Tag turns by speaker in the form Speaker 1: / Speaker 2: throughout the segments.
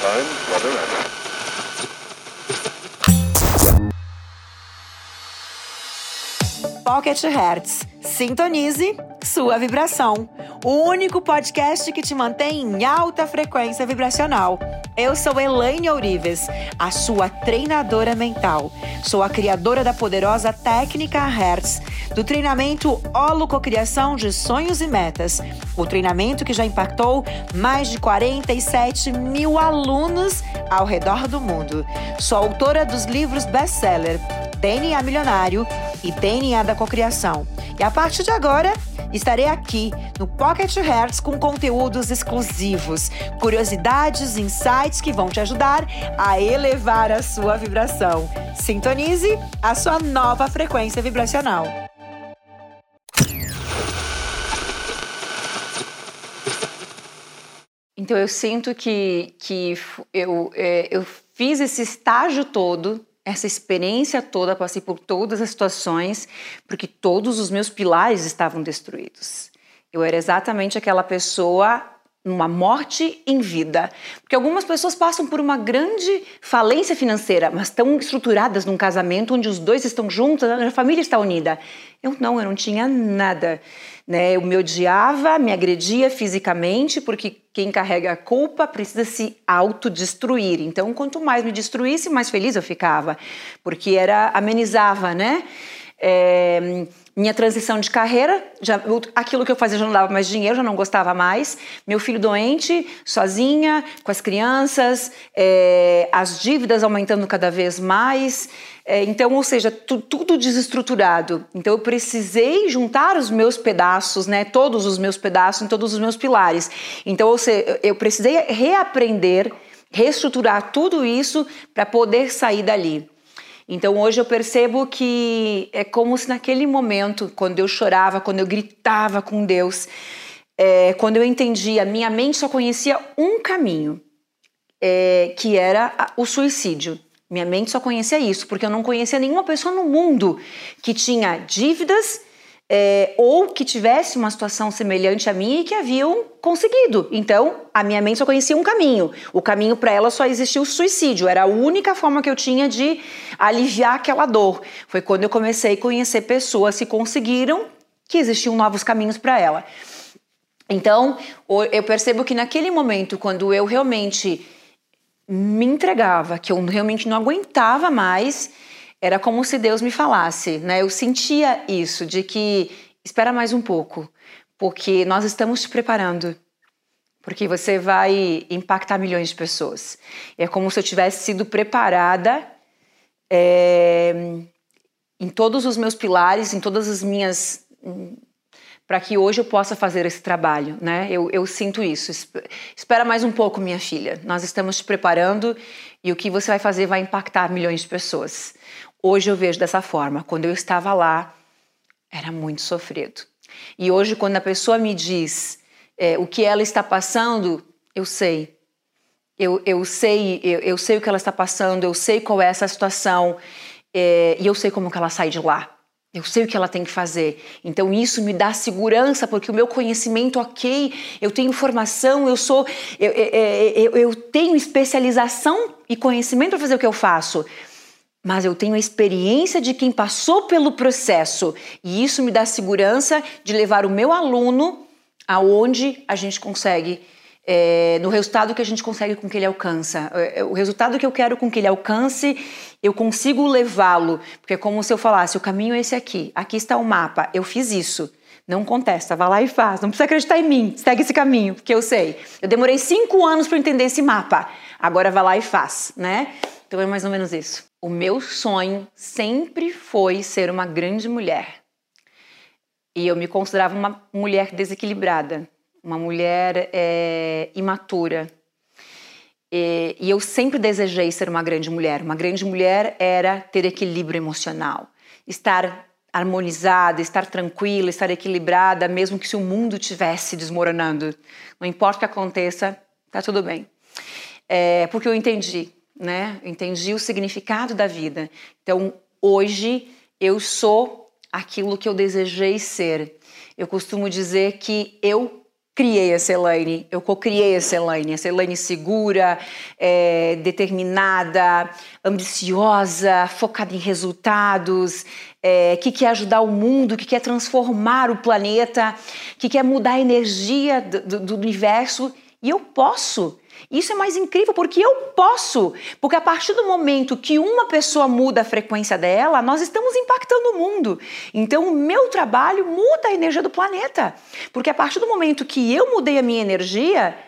Speaker 1: time, weather, and
Speaker 2: Pocket Hertz. Sintonize sua vibração. O único podcast que te mantém em alta frequência vibracional. Eu sou Elaine Ourives, a sua treinadora mental. Sou a criadora da poderosa técnica Hertz, do treinamento Holococriação de Sonhos e Metas. O treinamento que já impactou mais de 47 mil alunos ao redor do mundo. Sou autora dos livros best-seller DNA Milionário e DNA da Cocriação. E a partir de agora, estarei aqui no Pocket Hertz com conteúdos exclusivos, curiosidades, insights que vão te ajudar a elevar a sua vibração. Sintonize a sua nova frequência vibracional. Então eu sinto que, que eu, é, eu fiz esse estágio todo essa experiência toda, passei por todas as situações, porque todos os meus pilares estavam destruídos. Eu era exatamente aquela pessoa numa morte em vida. Porque algumas pessoas passam por uma grande falência financeira, mas estão estruturadas num casamento onde os dois estão juntos, a família está unida. Eu não, eu não tinha nada. Né? Eu me odiava, me agredia fisicamente, porque quem carrega a culpa precisa se autodestruir. Então, quanto mais me destruísse, mais feliz eu ficava, porque era amenizava, né? É, minha transição de carreira, já, aquilo que eu fazia já não dava mais dinheiro, já não gostava mais. Meu filho doente, sozinha, com as crianças, é, as dívidas aumentando cada vez mais. É, então, ou seja, tu, tudo desestruturado. Então, eu precisei juntar os meus pedaços, né, todos os meus pedaços, em todos os meus pilares. Então, ou seja, eu precisei reaprender, reestruturar tudo isso para poder sair dali. Então hoje eu percebo que é como se naquele momento, quando eu chorava, quando eu gritava com Deus, é, quando eu entendia, minha mente só conhecia um caminho, é, que era o suicídio. Minha mente só conhecia isso, porque eu não conhecia nenhuma pessoa no mundo que tinha dívidas é, ou que tivesse uma situação semelhante à minha e que haviam conseguido. Então, a minha mente só conhecia um caminho. O caminho para ela só existia o suicídio. Era a única forma que eu tinha de aliviar aquela dor. Foi quando eu comecei a conhecer pessoas que conseguiram que existiam novos caminhos para ela. Então, eu percebo que naquele momento, quando eu realmente me entregava, que eu realmente não aguentava mais, era como se Deus me falasse, né? Eu sentia isso, de que espera mais um pouco, porque nós estamos te preparando. Porque você vai impactar milhões de pessoas. É como se eu tivesse sido preparada é, em todos os meus pilares, em todas as minhas para que hoje eu possa fazer esse trabalho, né? Eu, eu, sinto isso. Espera mais um pouco, minha filha. Nós estamos te preparando e o que você vai fazer vai impactar milhões de pessoas. Hoje eu vejo dessa forma. Quando eu estava lá, era muito sofrido. E hoje, quando a pessoa me diz é, o que ela está passando, eu sei. Eu, eu sei, eu, eu, sei o que ela está passando, eu sei qual é essa situação é, e eu sei como que ela sai de lá. Eu sei o que ela tem que fazer. Então isso me dá segurança, porque o meu conhecimento, ok, eu tenho formação, eu sou, eu, eu, eu tenho especialização e conhecimento para fazer o que eu faço mas eu tenho a experiência de quem passou pelo processo e isso me dá segurança de levar o meu aluno aonde a gente consegue, é, no resultado que a gente consegue com que ele alcança. É, é, o resultado que eu quero com que ele alcance, eu consigo levá-lo, porque é como se eu falasse: o caminho é esse aqui, aqui está o mapa, eu fiz isso. Não contesta, vá lá e faz. Não precisa acreditar em mim, segue esse caminho, porque eu sei. Eu demorei cinco anos para entender esse mapa. Agora vá lá e faz, né? Então é mais ou menos isso. O meu sonho sempre foi ser uma grande mulher. E eu me considerava uma mulher desequilibrada, uma mulher é, imatura. E, e eu sempre desejei ser uma grande mulher. Uma grande mulher era ter equilíbrio emocional, estar harmonizada, estar tranquila, estar equilibrada, mesmo que se o mundo estivesse desmoronando. Não importa o que aconteça, tá tudo bem. É, porque eu entendi né? entendi o significado da vida. Então, hoje eu sou aquilo que eu desejei ser. Eu costumo dizer que eu criei essa Elaine, eu co-criei essa Elaine, essa Elaine segura, é, determinada, ambiciosa, focada em resultados, é, que quer ajudar o mundo, que quer transformar o planeta, que quer mudar a energia do, do universo. E eu posso. Isso é mais incrível porque eu posso. Porque a partir do momento que uma pessoa muda a frequência dela, nós estamos impactando o mundo. Então, o meu trabalho muda a energia do planeta. Porque a partir do momento que eu mudei a minha energia,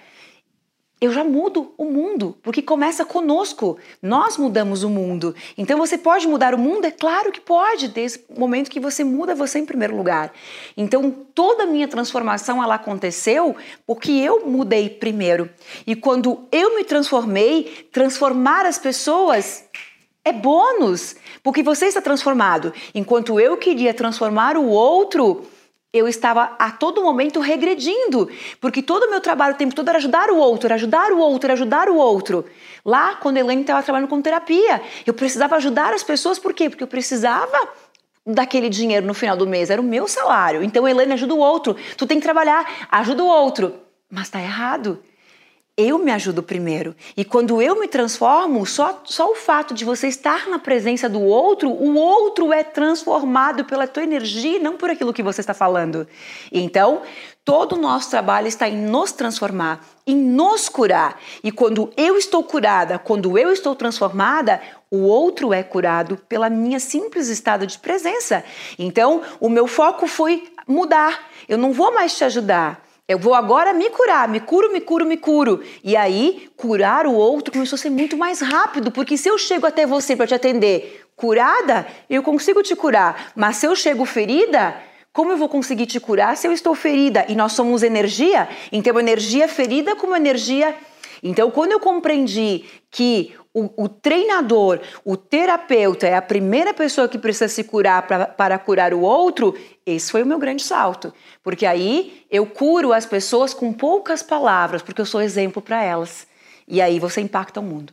Speaker 2: eu já mudo o mundo, porque começa conosco. Nós mudamos o mundo. Então você pode mudar o mundo? É claro que pode, desde o momento que você muda você em primeiro lugar. Então toda a minha transformação ela aconteceu porque eu mudei primeiro. E quando eu me transformei, transformar as pessoas é bônus, porque você está transformado. Enquanto eu queria transformar o outro, eu estava a todo momento regredindo, porque todo o meu trabalho o tempo todo era ajudar o outro, era ajudar o outro, era ajudar o outro. Lá, quando a Elaine estava trabalhando com terapia, eu precisava ajudar as pessoas, por quê? Porque eu precisava daquele dinheiro no final do mês, era o meu salário. Então, Elaine ajuda o outro, tu tem que trabalhar, ajuda o outro. Mas está errado eu me ajudo primeiro. E quando eu me transformo, só, só o fato de você estar na presença do outro, o outro é transformado pela tua energia não por aquilo que você está falando. Então, todo o nosso trabalho está em nos transformar, em nos curar. E quando eu estou curada, quando eu estou transformada, o outro é curado pela minha simples estado de presença. Então, o meu foco foi mudar. Eu não vou mais te ajudar. Eu vou agora me curar, me curo, me curo, me curo. E aí, curar o outro começou a ser muito mais rápido, porque se eu chego até você para te atender curada, eu consigo te curar. Mas se eu chego ferida, como eu vou conseguir te curar se eu estou ferida? E nós somos energia, então energia ferida como energia. Então, quando eu compreendi que o, o, treinador, o terapeuta é a primeira pessoa que precisa se curar pra, para curar o outro, esse foi o meu grande salto. Porque aí eu curo as pessoas com poucas palavras, porque eu sou exemplo para elas. E aí você impacta o mundo.